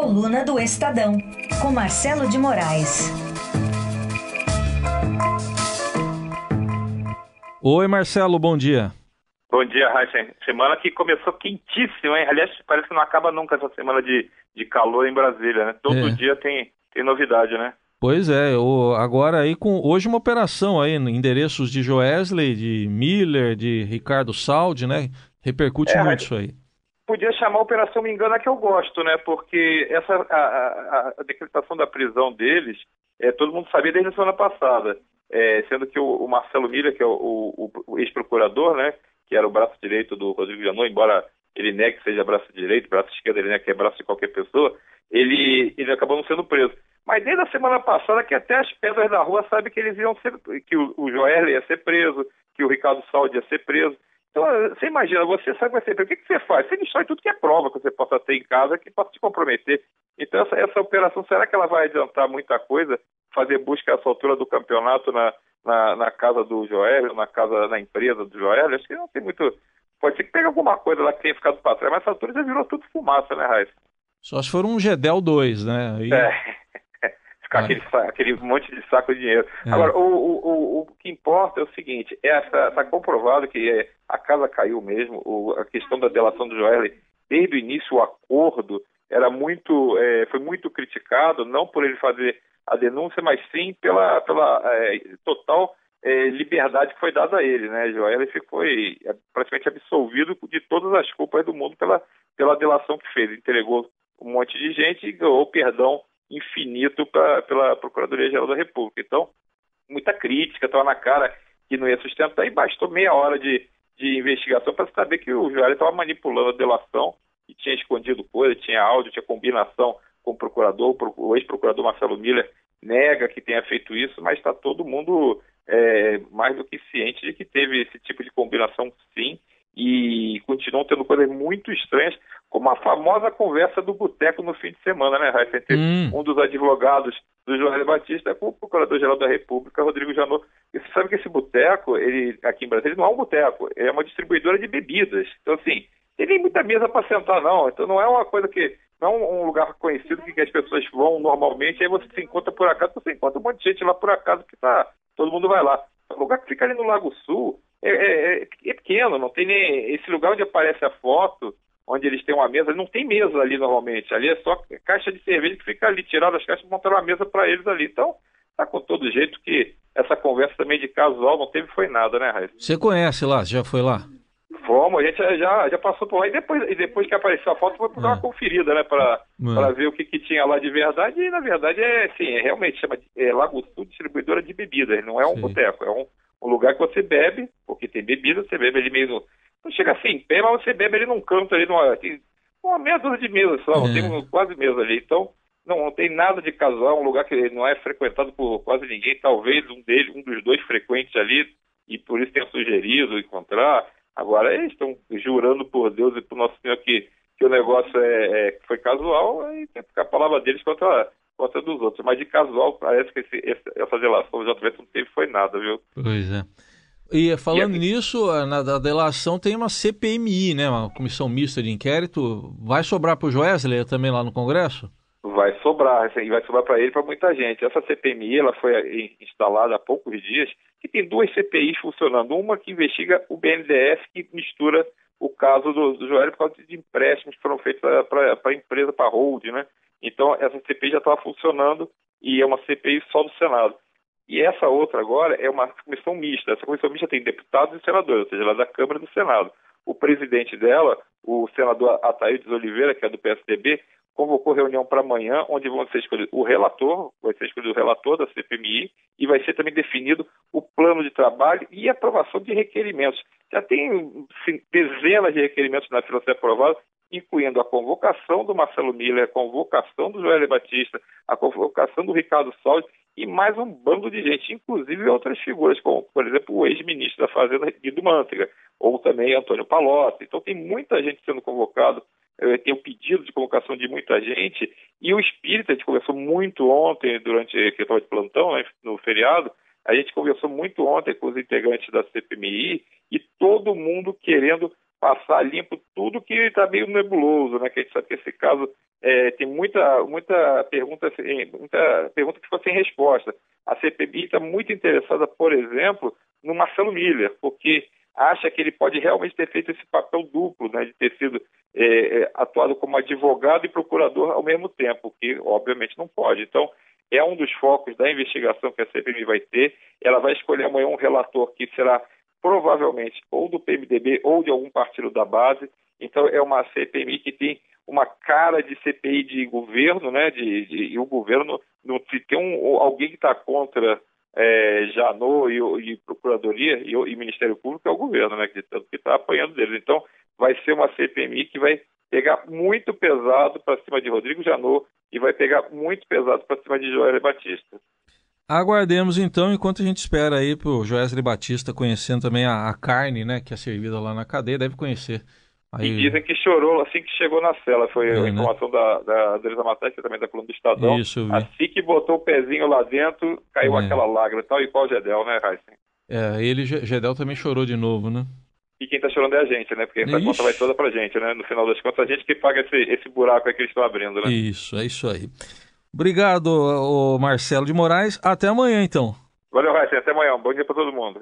Coluna do Estadão, com Marcelo de Moraes. Oi, Marcelo, bom dia. Bom dia, Raíssa. Semana que começou quentíssima, hein? Aliás, parece que não acaba nunca essa semana de, de calor em Brasília, né? Todo É. dia tem, tem novidade, né? Pois é, o- agora aí com hoje uma operação aí, no endereços de Joesley, de Miller, de Ricardo Saldi, né? Repercute É, muito isso aí. Podia chamar a Operação Me Engana que eu gosto, né? Porque essa a, a- a decretação da prisão deles, é, todo mundo sabia desde a semana passada. É, sendo que o, o Marcelo Miller, que é o, o- o ex-procurador, né? Que era o braço direito do Rodrigo Janot, embora ele negue que seja braço direito, braço esquerdo ele nega que é braço de qualquer pessoa, ele, ele acabou não sendo preso. Mas desde a semana passada que até as pedras da rua sabem que eles iam ser, que o, o Joel ia ser preso, que o Ricardo Saldi ia ser preso. Então, você imagina, você sabe que vai ser. O que, que você faz? Você destrói tudo que é prova que você possa ter em casa que possa te comprometer. Então, essa, essa operação, será que ela vai adiantar muita coisa? Fazer busca essa altura do campeonato na, na, na casa do Joel, na casa, na empresa do Joel? Acho que não tem muito. Pode ser que pegue alguma coisa lá que tenha ficado para trás, mas essa altura já virou tudo fumaça, né, Raíssa? Só se for um Gedel 2, né? Aí- É. Ficar É. aquele, aquele monte de saco de dinheiro. É. Agora, o, o, o, o que importa é o seguinte: está comprovado que é, a casa caiu mesmo. O, a questão da delação do Joel, desde o início, o acordo era muito, é, foi muito criticado, não por ele fazer a denúncia, mas sim pela, pela é, total é, liberdade que foi dada a ele. Né? Joel foi é, praticamente absolvido de todas as culpas do mundo pela, pela delação que fez. Entregou um monte de gente e ganhou perdão infinito pra, pela Procuradoria-Geral da República. Então, muita crítica, estava na cara que não ia sustentar e bastou meia hora de, de investigação para saber que o Joel estava manipulando a delação e tinha escondido coisa, tinha áudio, tinha combinação com o procurador, o ex-procurador Marcelo Miller nega que tenha feito isso, mas está todo mundo é, mais do que ciente de que teve esse tipo de combinação sim e continuam tendo coisas muito estranhas, como a famosa conversa do boteco no fim de semana, né, Raíssa? Entre Hum. um dos advogados do Joel Batista com o Procurador-Geral da República, Rodrigo Janot. E você sabe que esse boteco, ele aqui em Brasília, não é um boteco, é uma distribuidora de bebidas. Então, assim, tem nem muita mesa para sentar, não. Então, não é uma coisa que. Não é um lugar conhecido que as pessoas vão normalmente, aí você se encontra por acaso, você encontra um monte de gente lá por acaso que tá. Todo mundo vai lá. É um lugar que fica ali no Lago Sul, é, é- é- é pequeno, não tem nem. Esse lugar onde aparece a foto, onde eles têm uma mesa, não tem mesa ali normalmente. Ali é só caixa de cerveja que fica ali, tirado as caixas e montaram uma mesa para eles ali. Então, tá com todo jeito que essa conversa também de casual não teve foi nada, né, Raíssa? Você conhece lá? Já foi lá? Fomos, a gente já- já, passou por lá e depois, e depois que apareceu a foto foi para dar uma É. conferida, né, para É. ver o que, que tinha lá de verdade e na verdade é assim, é realmente chama de é Lago Sul distribuidora de bebidas, não é um boteco, é um, um lugar que você bebe, porque tem bebida, você bebe ali meio no, não chega assim em pé, mas você bebe ali num canto ali numa tem uma meia dúzia de mesas só, É. tem um- quase mesa ali, então não, não tem nada de casual, é um lugar que não é frequentado por quase ninguém, talvez um deles, um dos dois frequentes ali e por isso tenha sugerido encontrar. Agora eles estão jurando por Deus e por Nosso Senhor que, que o negócio é, é- foi casual, aí tem que ficar a palavra deles contra, contra a dos outros. Mas de casual, parece que esse, essa delação do JVS não teve foi nada, viu? Pois é. E falando E- nisso, na da delação tem uma CPMI, né? Uma comissão mista de inquérito. Vai sobrar para o Joesley também lá no Congresso? Vai sobrar, e vai sobrar para ele e para muita gente. Essa CPMI ela foi instalada há poucos dias, que tem duas CPIs funcionando. Uma que investiga o BNDES, que mistura o caso do, do Joel por causa de empréstimos que foram feitos para a empresa, para a hold, né? Então, essa CPI já estava funcionando e é uma CPI só do Senado. E essa outra agora é uma comissão mista. Essa comissão mista tem deputados e senadores, ou seja, ela é da Câmara e do Senado. O presidente dela, o senador Ataídes Oliveira, que é do PSDB, convocou reunião para amanhã, onde vão ser escolhidos o relator, vai ser escolhido o relator da CPMI, e vai ser também definido o plano de trabalho e aprovação de requerimentos. Já tem dezenas de requerimentos na fila ser aprovados, incluindo a convocação do Marcelo Miller, a convocação do Joel Batista, a convocação do Ricardo Salles e mais um bando de gente, inclusive outras figuras, como, por exemplo, o ex-ministro da Fazenda, Guido Mantega, ou também Antônio Palocci. Então tem muita gente sendo convocado, eh, tem o pedido de convocação de muita gente, e o espírito, a gente conversou muito ontem, durante que eu estava de plantão, né, no feriado, a gente conversou muito ontem com os integrantes da CPMI e todo mundo querendo passar limpo tudo que está meio nebuloso, né? Que a gente sabe que esse caso é, tem muita, muita, pergunta, muita pergunta que ficou sem resposta. A CPMI está muito interessada, por exemplo, no Marcelo Miller, porque acha que ele pode realmente ter feito esse papel duplo, né, de ter sido é, é, atuado como advogado e procurador ao mesmo tempo, que obviamente não pode. Então, é um dos focos da investigação que a CPMI vai ter. Ela vai escolher amanhã um relator que será provavelmente ou do PMDB ou de algum partido da base. Então, é uma CPMI que tem uma cara de CPI de governo, né? De, de e o governo, se tem um, alguém que está contra é, Janot e, e Procuradoria e, e, Ministério Público é o governo, né? Que está apanhando deles. Então, vai ser uma CPMI que vai pegar muito pesado para cima de Rodrigo Janot e vai pegar muito pesado para cima de Joel Batista. Aguardemos então, enquanto a gente espera aí para o Joesley Batista conhecendo também a, a, carne, né, que é servida lá na cadeia, deve conhecer. Aí... E dizem que chorou assim que chegou na cela, foi é, a né? informação né? da, da Matheus, que também da coluna do Estadão. Isso, assim que botou o pezinho lá dentro, caiu é. aquela lágrima, tal e qual o Gedel, né, Raíssen? É, ele, Gedel também chorou de novo, né? E quem tá chorando é a gente, né? Porque a conta vai toda pra gente, né? No final das contas, a gente que paga esse, esse buraco aí que eles estão abrindo, né? Isso, é isso aí. Obrigado, Marcelo de Moraes. Até amanhã, então. Valeu, Raíssa. Até amanhã. Bom dia para todo mundo.